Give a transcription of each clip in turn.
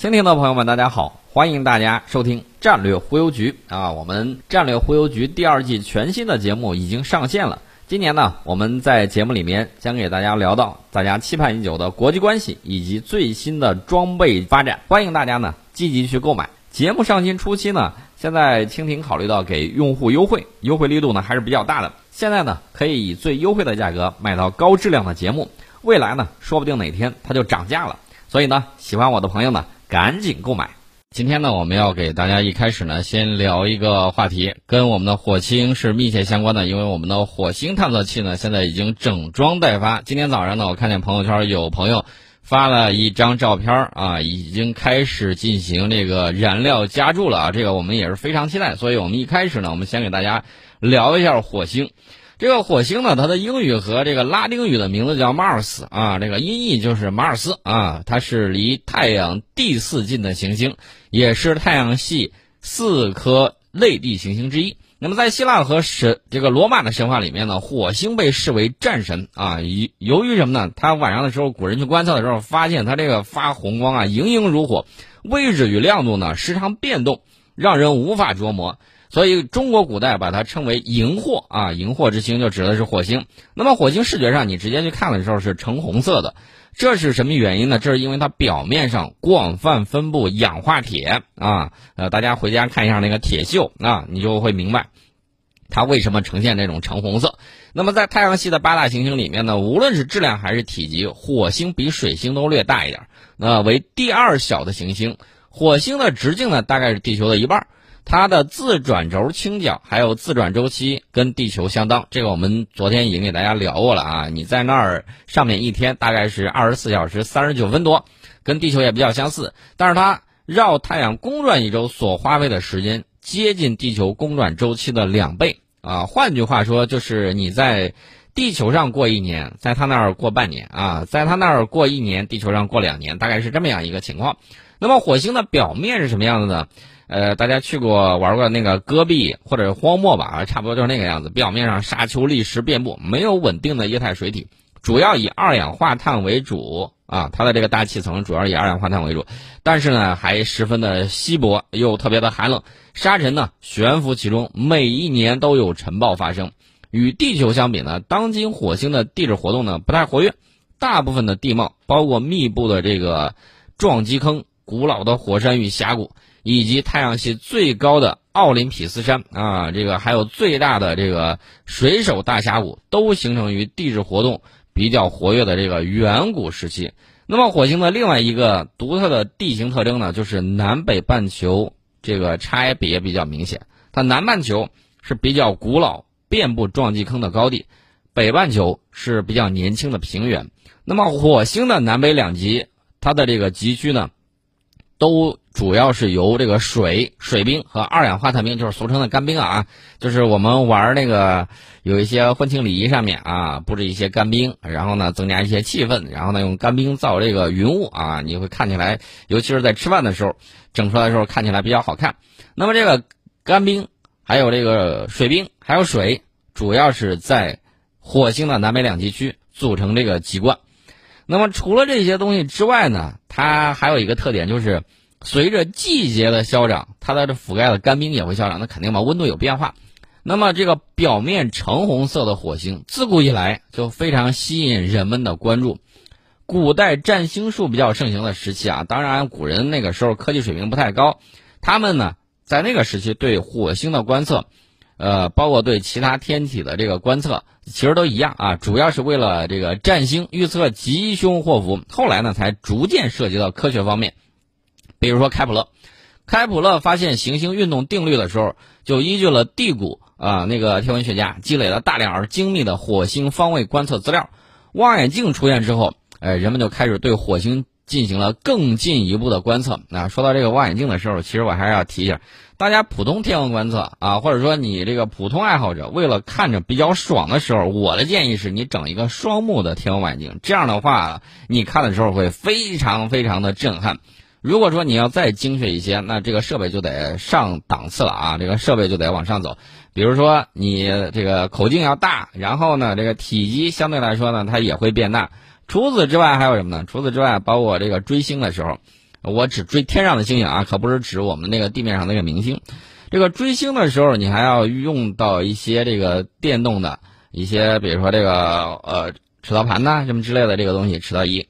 蜻蜓的朋友们，大家好，欢迎大家收听战略忽悠局啊！我们战略忽悠局第二季全新的节目已经上线了。今年呢，我们在节目里面将给大家聊到大家期盼已久的国际关系以及最新的装备发展，欢迎大家呢积极去购买。节目上新初期呢，现在蜻蜓考虑到给用户优惠，优惠力度呢还是比较大的。现在呢，可以以最优惠的价格买到高质量的节目，未来呢，说不定哪天它就涨价了。所以呢，喜欢我的朋友呢。赶紧购买！今天呢，我们要给大家一开始呢，先聊一个话题，跟我们的火星是密切相关的。因为我们的火星探测器呢，现在已经整装待发。今天早上呢，我看见朋友圈有朋友发了一张照片啊，已经开始进行这个燃料加注了啊。这个我们也是非常期待。所以我们一开始呢，我们先给大家聊一下火星。这个火星呢，它的英语和这个拉丁语的名字叫 Mars 啊，这个音译就是马尔斯啊，它是离太阳第四近的行星，也是太阳系四颗类地行星之一。那么在希腊和神这个罗马的神话里面呢，火星被视为战神啊。由由于什么呢？它晚上的时候，古人去观测的时候，发现它这个发红光啊，莹莹如火，位置与亮度呢时常变动，让人无法琢磨。所以中国古代把它称为荧惑啊，荧惑之星就指的是火星。那么火星视觉上你直接去看的时候是橙红色的，这是什么原因呢？这是因为它表面上广泛分布氧化铁啊。呃，大家回家看一下那个铁锈啊，你就会明白它为什么呈现这种橙红色。那么在太阳系的八大行星里面呢，无论是质量还是体积，火星比水星都略大一点。那为第二小的行星，火星的直径呢大概是地球的一半。它的自转轴倾角还有自转周期跟地球相当，这个我们昨天已经给大家聊过了啊。你在那儿上面一天大概是二十四小时三十九分多，跟地球也比较相似。但是它绕太阳公转一周所花费的时间接近地球公转周期的两倍啊。换句话说，就是你在地球上过一年，在它那儿过半年啊，在它那儿过一年，地球上过两年，大概是这么样一个情况。那么火星的表面是什么样子呢？呃，大家去过玩过那个戈壁或者荒漠吧？差不多就是那个样子。表面上沙丘、砾石遍布，没有稳定的液态水体，主要以二氧化碳为主啊。它的这个大气层主要以二氧化碳为主，但是呢，还十分的稀薄，又特别的寒冷。沙尘呢悬浮其中，每一年都有尘暴发生。与地球相比呢，当今火星的地质活动呢不太活跃，大部分的地貌包括密布的这个撞击坑、古老的火山与峡谷。以及太阳系最高的奥林匹斯山啊，这个还有最大的这个水手大峡谷，都形成于地质活动比较活跃的这个远古时期。那么火星的另外一个独特的地形特征呢，就是南北半球这个差别比较明显。它南半球是比较古老、遍布撞击坑的高地，北半球是比较年轻的平原。那么火星的南北两极，它的这个极区呢？都主要是由这个水、水冰和二氧化碳冰，就是俗称的干冰啊，就是我们玩那个有一些婚庆礼仪上面啊，布置一些干冰，然后呢增加一些气氛，然后呢用干冰造这个云雾啊，你会看起来，尤其是在吃饭的时候整出来的时候看起来比较好看。那么这个干冰，还有这个水冰，还有水，主要是在火星的南北两极区组成这个极冠。那么除了这些东西之外呢，它还有一个特点，就是随着季节的消长，它的这覆盖的干冰也会消长，那肯定嘛，温度有变化。那么这个表面橙红色的火星，自古以来就非常吸引人们的关注。古代占星术比较盛行的时期啊，当然古人那个时候科技水平不太高，他们呢在那个时期对火星的观测。呃，包括对其他天体的这个观测，其实都一样啊，主要是为了这个占星预测吉凶祸福。后来呢，才逐渐涉及到科学方面。比如说开普勒，开普勒发现行星运动定律的时候，就依据了地谷啊那个天文学家积累了大量而精密的火星方位观测资料。望远镜出现之后，哎，人们就开始对火星进行了更进一步的观测。啊，说到这个望远镜的时候，其实我还是要提一下。大家普通天文观测啊，或者说你这个普通爱好者，为了看着比较爽的时候，我的建议是你整一个双目的天文望远镜，这样的话你看的时候会非常非常的震撼。如果说你要再精确一些，那这个设备就得上档次了啊，这个设备就得往上走。比如说你这个口径要大，然后呢这个体积相对来说呢它也会变大。除此之外还有什么呢？除此之外，包括这个追星的时候。我只追天上的星星啊，可不是指我们那个地面上那个明星。这个追星的时候，你还要用到一些这个电动的一些，比如说这个呃赤道盘呐什么之类的这个东西，赤道仪。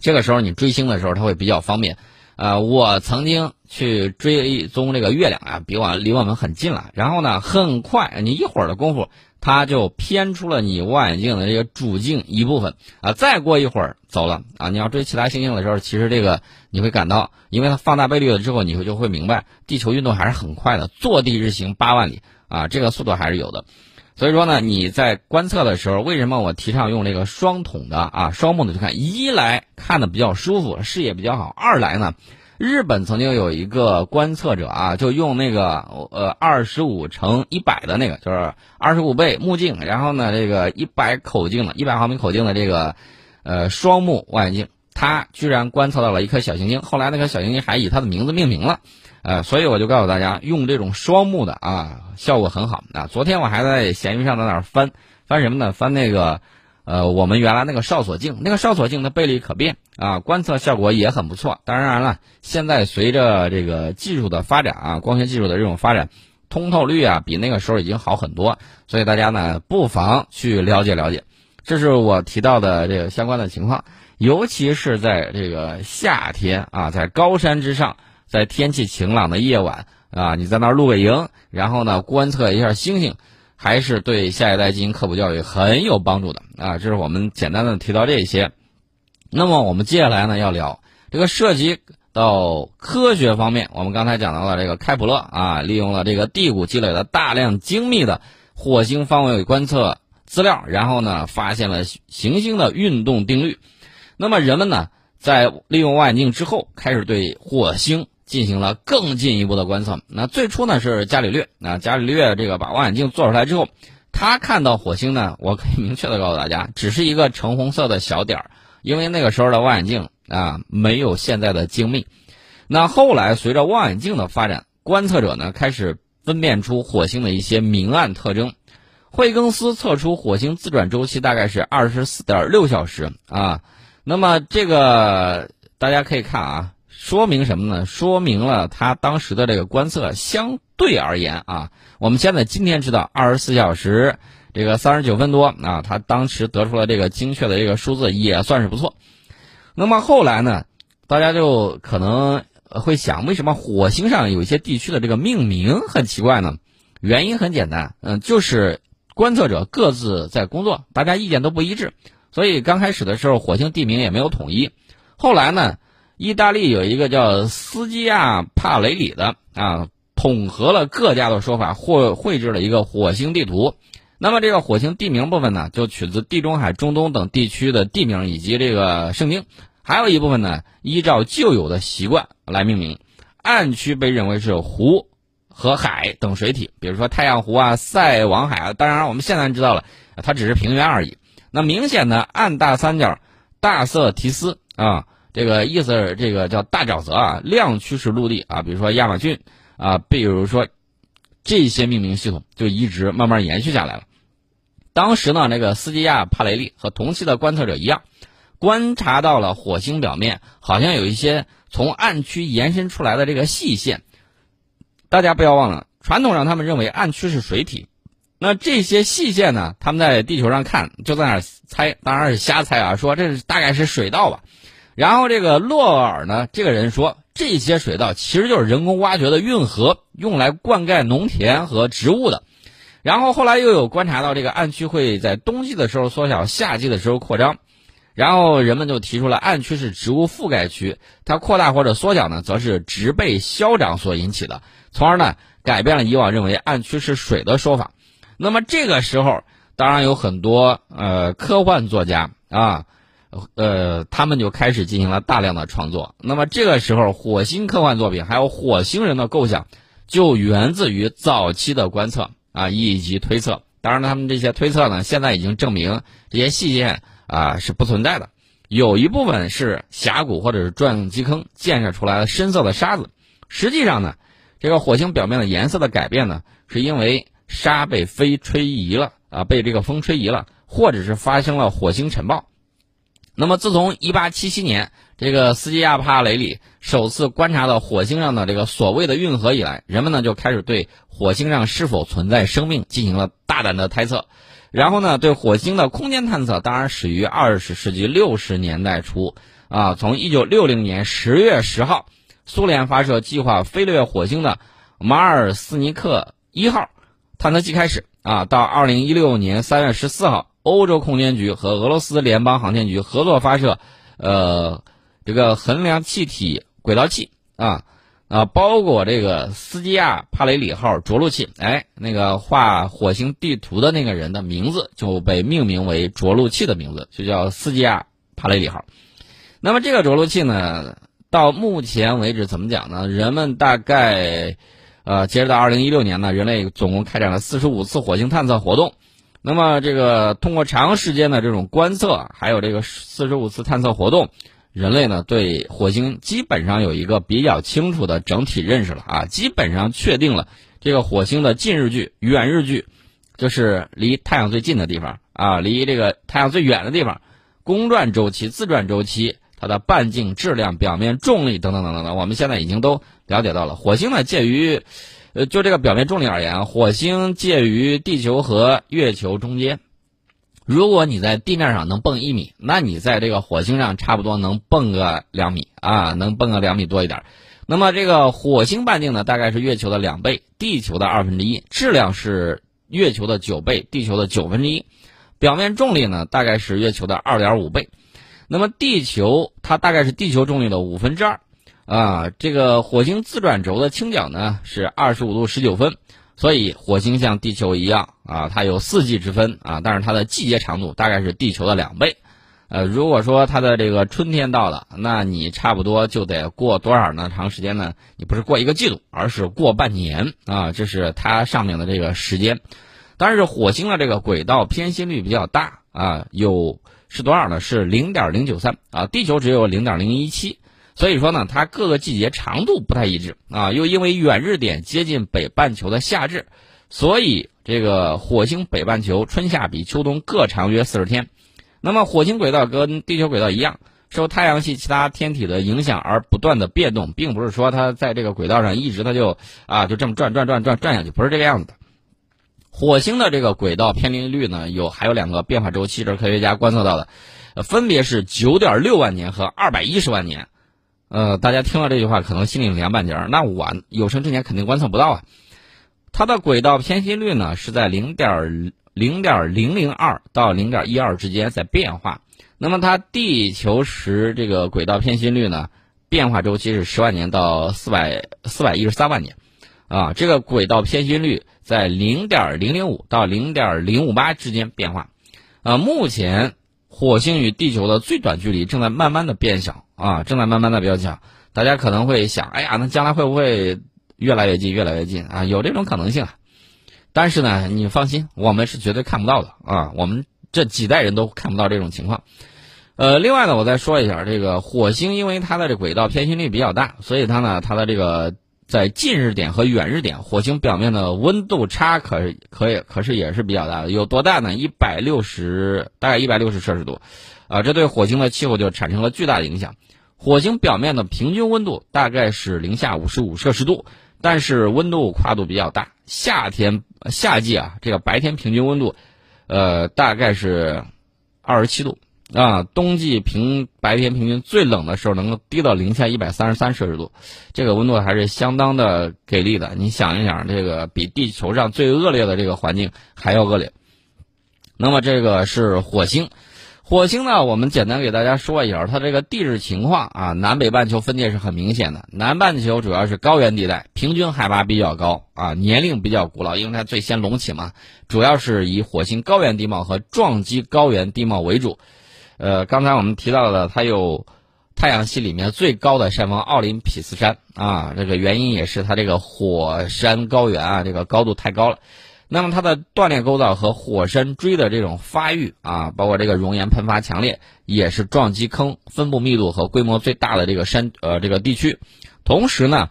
这个时候你追星的时候，它会比较方便。呃，我曾经去追踪这个月亮啊，比我离我们很近了。然后呢，很快你一会儿的功夫，它就偏出了你望远镜的这个主镜一部分啊。再过一会儿走了啊。你要追其他星星的时候，其实这个你会感到，因为它放大倍率了之后，你会就会明白，地球运动还是很快的，坐地日行八万里啊，这个速度还是有的。所以说呢，你在观测的时候，为什么我提倡用这个双筒的啊双目的去看？一来看的比较舒服，视野比较好；二来呢，日本曾经有一个观测者啊，就用那个呃二十五乘一百的那个，就是二十五倍目镜，然后呢这个一百口径的一百毫米口径的这个呃双目望远镜，他居然观测到了一颗小行星。后来那颗小行星还以他的名字命名了。呃，所以我就告诉大家，用这种双目的啊，效果很好啊。昨天我还在闲鱼上在那儿翻翻什么呢？翻那个，呃，我们原来那个哨所镜，那个哨所镜的倍率可变啊，观测效果也很不错。当然了，现在随着这个技术的发展啊，光学技术的这种发展，通透率啊比那个时候已经好很多。所以大家呢，不妨去了解了解。这是我提到的这个相关的情况，尤其是在这个夏天啊，在高山之上。在天气晴朗的夜晚啊，你在那儿露个营，然后呢观测一下星星，还是对下一代进行科普教育很有帮助的啊。这是我们简单的提到这些。那么我们接下来呢要聊这个涉及到科学方面，我们刚才讲到了这个开普勒啊，利用了这个地谷积累了大量精密的火星方位观测资料，然后呢发现了行星的运动定律。那么人们呢在利用望远镜之后，开始对火星。进行了更进一步的观测。那最初呢是伽利略，那伽利略这个把望远镜做出来之后，他看到火星呢，我可以明确的告诉大家，只是一个橙红色的小点儿，因为那个时候的望远镜啊没有现在的精密。那后来随着望远镜的发展，观测者呢开始分辨出火星的一些明暗特征。惠更斯测出火星自转周期大概是二十四点六小时啊。那么这个大家可以看啊。说明什么呢？说明了他当时的这个观测相对而言啊，我们现在今天知道二十四小时这个三十九分多啊，他当时得出了这个精确的这个数字也算是不错。那么后来呢，大家就可能会想，为什么火星上有一些地区的这个命名很奇怪呢？原因很简单，嗯，就是观测者各自在工作，大家意见都不一致，所以刚开始的时候火星地名也没有统一。后来呢？意大利有一个叫斯基亚帕雷里的啊，统合了各家的说法，绘绘制了一个火星地图。那么这个火星地名部分呢，就取自地中海、中东等地区的地名以及这个圣经。还有一部分呢，依照旧有的习惯来命名。暗区被认为是湖和海等水体，比如说太阳湖啊、塞王海啊。当然，我们现在知道了，它只是平原而已。那明显的暗大三角大色提斯啊。这个意思是这个叫大沼泽啊，亮区是陆地啊，比如说亚马逊啊，比如说这些命名系统就一直慢慢延续下来了。当时呢，那个斯基亚帕雷利和同期的观测者一样，观察到了火星表面好像有一些从暗区延伸出来的这个细线。大家不要忘了，传统上他们认为暗区是水体，那这些细线呢，他们在地球上看就在那儿猜，当然是瞎猜啊，说这大概是水道吧。然后这个洛尔呢，这个人说，这些水道其实就是人工挖掘的运河，用来灌溉农田和植物的。然后后来又有观察到，这个暗区会在冬季的时候缩小，夏季的时候扩张。然后人们就提出了，暗区是植物覆盖区，它扩大或者缩小呢，则是植被消长所引起的，从而呢改变了以往认为暗区是水的说法。那么这个时候，当然有很多呃科幻作家啊。呃，他们就开始进行了大量的创作。那么这个时候，火星科幻作品还有火星人的构想，就源自于早期的观测啊以及推测。当然，他们这些推测呢，现在已经证明这些细线啊是不存在的，有一部分是峡谷或者是撞击坑建设出来的深色的沙子。实际上呢，这个火星表面的颜色的改变呢，是因为沙被风吹移了啊，被这个风吹移了，或者是发生了火星尘暴。那么，自从1877年这个斯基亚帕雷里首次观察到火星上的这个所谓的运河以来，人们呢就开始对火星上是否存在生命进行了大胆的猜测。然后呢，对火星的空间探测当然始于二十世纪六十年代初。啊，从一九六零年十月十号，苏联发射计划飞掠火星的马尔斯尼克一号探测器开始。啊，到二零一六年三月十四号，欧洲空间局和俄罗斯联邦航天局合作发射，呃。这个衡量气体轨道器啊啊，包裹这个斯基亚帕雷里号着陆器，哎，那个画火星地图的那个人的名字就被命名为着陆器的名字，就叫斯基亚帕雷里号。那么这个着陆器呢，到目前为止怎么讲呢？人们大概呃，截止到二零一六年呢，人类总共开展了四十五次火星探测活动。那么这个通过长时间的这种观测，还有这个四十五次探测活动。人类呢对火星基本上有一个比较清楚的整体认识了啊，基本上确定了这个火星的近日距、远日距，就是离太阳最近的地方啊，离这个太阳最远的地方，公转周期、自转周期、它的半径、质量、表面重力等等等等等，我们现在已经都了解到了。火星呢介于，呃，就这个表面重力而言，火星介于地球和月球中间。如果你在地面上能蹦一米，那你在这个火星上差不多能蹦个两米啊，能蹦个两米多一点。那么这个火星半径呢，大概是月球的两倍，地球的二分之一；质量是月球的九倍，地球的九分之一；表面重力呢，大概是月球的二点五倍。那么地球它大概是地球重力的五分之二啊。这个火星自转轴的倾角呢是二十五度十九分。所以火星像地球一样啊，它有四季之分啊，但是它的季节长度大概是地球的两倍。呃，如果说它的这个春天到了，那你差不多就得过多少呢？长时间呢？你不是过一个季度，而是过半年啊，这是它上面的这个时间。但是火星的这个轨道偏心率比较大啊，有是多少呢？是零点零九三啊，地球只有零点零一七。所以说呢，它各个季节长度不太一致啊，又因为远日点接近北半球的夏至，所以这个火星北半球春夏比秋冬各长约四十天。那么火星轨道跟地球轨道一样，受太阳系其他天体的影响而不断的变动，并不是说它在这个轨道上一直它就啊就这么转转转转转下去，不是这个样子的。火星的这个轨道偏离率呢，有还有两个变化周期，这是科学家观测到的，分别是九点六万年和二百一十万年。呃，大家听了这句话，可能心里凉半截儿。那我有生之年肯定观测不到啊。它的轨道偏心率呢是在零点零点零零二到零点一二之间在变化。那么它地球时这个轨道偏心率呢，变化周期是十万年到四百四百一十三万年，啊，这个轨道偏心率在零点零零五到零点零五八之间变化。啊，目前。火星与地球的最短距离正在慢慢的变小啊，正在慢慢的变小。大家可能会想，哎呀，那将来会不会越来越近，越来越近啊？有这种可能性啊。但是呢，你放心，我们是绝对看不到的啊。我们这几代人都看不到这种情况。呃，另外呢，我再说一下，这个火星因为它的这轨道偏心率比较大，所以它呢，它的这个。在近日点和远日点，火星表面的温度差可是可以可是也是比较大的，有多大呢？一百六十，大概一百六十摄氏度，啊，这对火星的气候就产生了巨大的影响。火星表面的平均温度大概是零下五十五摄氏度，但是温度跨度比较大。夏天夏季啊，这个白天平均温度，呃，大概是二十七度。啊，冬季平白天平均最冷的时候能够低到零下一百三十三摄氏度，这个温度还是相当的给力的。你想一想，这个比地球上最恶劣的这个环境还要恶劣。那么这个是火星，火星呢，我们简单给大家说一下它这个地质情况啊。南北半球分界是很明显的，南半球主要是高原地带，平均海拔比较高啊，年龄比较古老，因为它最先隆起嘛，主要是以火星高原地貌和撞击高原地貌为主。呃，刚才我们提到的，它有太阳系里面最高的山峰奥林匹斯山啊，这个原因也是它这个火山高原啊，这个高度太高了。那么它的断裂构造和火山锥的这种发育啊，包括这个熔岩喷发强烈，也是撞击坑分布密度和规模最大的这个山呃这个地区。同时呢，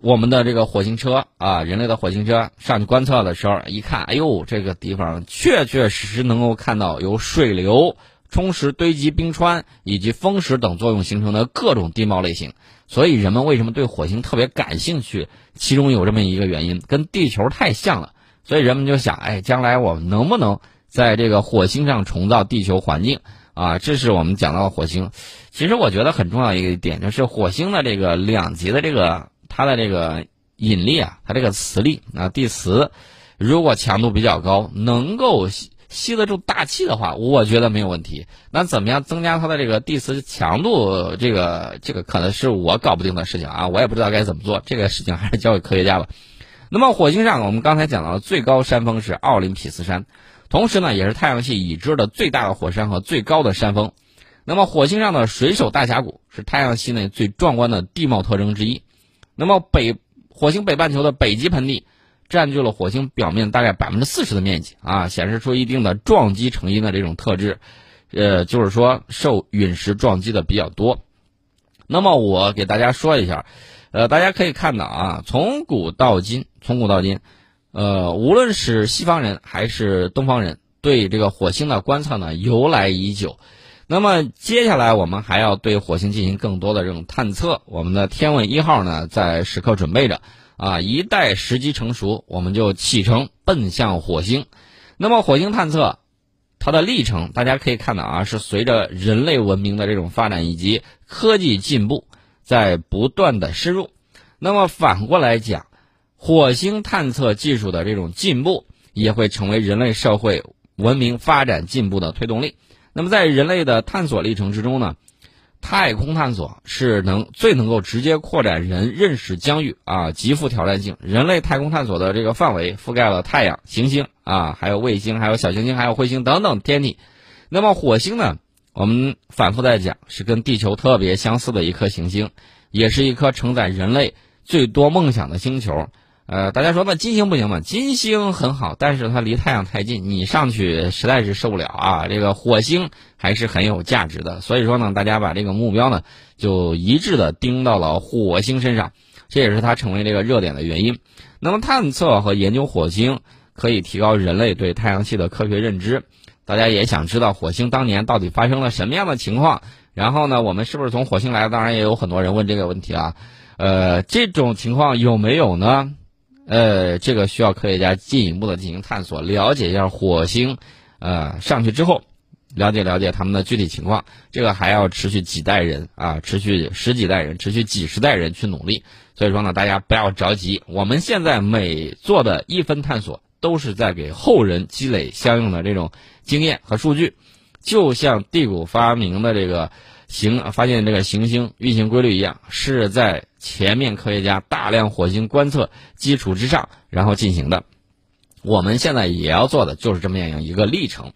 我们的这个火星车啊，人类的火星车上去观测的时候，一看，哎呦，这个地方确确实实能够看到有水流。充实堆积冰川以及风蚀等作用形成的各种地貌类型。所以人们为什么对火星特别感兴趣？其中有这么一个原因，跟地球太像了，所以人们就想，哎，将来我们能不能在这个火星上重造地球环境啊？这是我们讲到的火星。其实我觉得很重要一个点就是火星的这个两极的这个它的这个引力啊，它这个磁力啊，地磁如果强度比较高，能够。吸得住大气的话，我觉得没有问题。那怎么样增加它的这个地磁强度？这个这个可能是我搞不定的事情啊，我也不知道该怎么做。这个事情还是交给科学家吧。那么火星上，我们刚才讲到的最高山峰是奥林匹斯山，同时呢，也是太阳系已知的最大的火山和最高的山峰。那么火星上的水手大峡谷是太阳系内最壮观的地貌特征之一。那么北火星北半球的北极盆地。占据了火星表面大概百分之四十的面积啊，显示出一定的撞击成因的这种特质，呃，就是说受陨石撞击的比较多。那么我给大家说一下，呃，大家可以看到啊，从古到今，从古到今，呃，无论是西方人还是东方人，对这个火星的观测呢由来已久。那么接下来我们还要对火星进行更多的这种探测，我们的天问一号呢在时刻准备着。啊，一旦时机成熟，我们就启程奔向火星。那么，火星探测它的历程，大家可以看到啊，是随着人类文明的这种发展以及科技进步，在不断的深入。那么反过来讲，火星探测技术的这种进步，也会成为人类社会文明发展进步的推动力。那么，在人类的探索历程之中呢？太空探索是能最能够直接扩展人认识疆域啊，极富挑战性。人类太空探索的这个范围覆盖了太阳、行星啊，还有卫星、还有小行星、还有彗星等等天体。那么火星呢？我们反复在讲，是跟地球特别相似的一颗行星，也是一颗承载人类最多梦想的星球。呃，大家说那金星不行吗？金星很好，但是它离太阳太近，你上去实在是受不了啊。这个火星还是很有价值的，所以说呢，大家把这个目标呢就一致的盯到了火星身上，这也是它成为这个热点的原因。那么探测和研究火星可以提高人类对太阳系的科学认知。大家也想知道火星当年到底发生了什么样的情况？然后呢，我们是不是从火星来？当然也有很多人问这个问题啊。呃，这种情况有没有呢？呃，这个需要科学家进一步的进行探索，了解一下火星，呃，上去之后，了解了解他们的具体情况。这个还要持续几代人啊，持续十几代人，持续几十代人去努力。所以说呢，大家不要着急，我们现在每做的一分探索，都是在给后人积累相应的这种经验和数据。就像地谷发明的这个行发现这个行星运行规律一样，是在。前面科学家大量火星观测基础之上，然后进行的，我们现在也要做的就是这么样一个历程。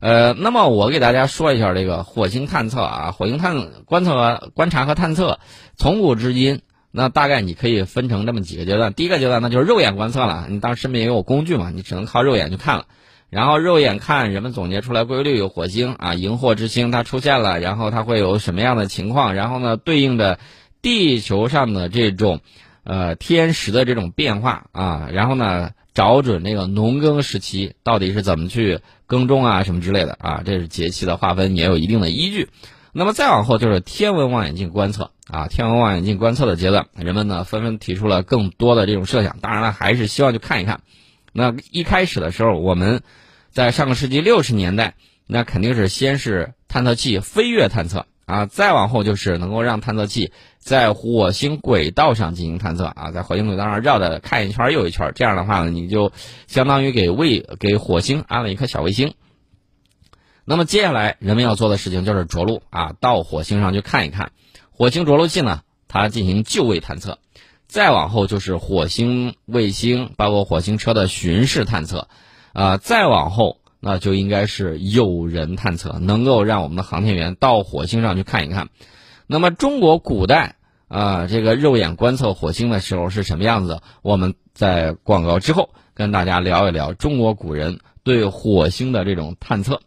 呃，那么我给大家说一下这个火星探测啊，火星探观测、观察和探测，从古至今，那大概你可以分成这么几个阶段。第一个阶段那就是肉眼观测了，你当时身边也有工具嘛，你只能靠肉眼去看了。然后肉眼看，人们总结出来规律，有火星啊，荧惑之星它出现了，然后它会有什么样的情况？然后呢，对应的。地球上的这种，呃，天时的这种变化啊，然后呢，找准那个农耕时期到底是怎么去耕种啊，什么之类的啊，这是节气的划分也有一定的依据。那么再往后就是天文望远镜观测啊，天文望远镜观测的阶段，人们呢纷纷提出了更多的这种设想。当然了，还是希望去看一看。那一开始的时候，我们在上个世纪六十年代，那肯定是先是探测器飞跃探测。啊，再往后就是能够让探测器在火星轨道上进行探测啊，在火星轨道上绕着看一圈又一圈，这样的话呢，你就相当于给卫给火星安了一颗小卫星。那么接下来人们要做的事情就是着陆啊，到火星上去看一看。火星着陆器呢，它进行就位探测。再往后就是火星卫星，包括火星车的巡视探测。啊，再往后。那就应该是有人探测，能够让我们的航天员到火星上去看一看。那么中国古代啊，这个肉眼观测火星的时候是什么样子？我们在广告之后跟大家聊一聊中国古人对火星的这种探测。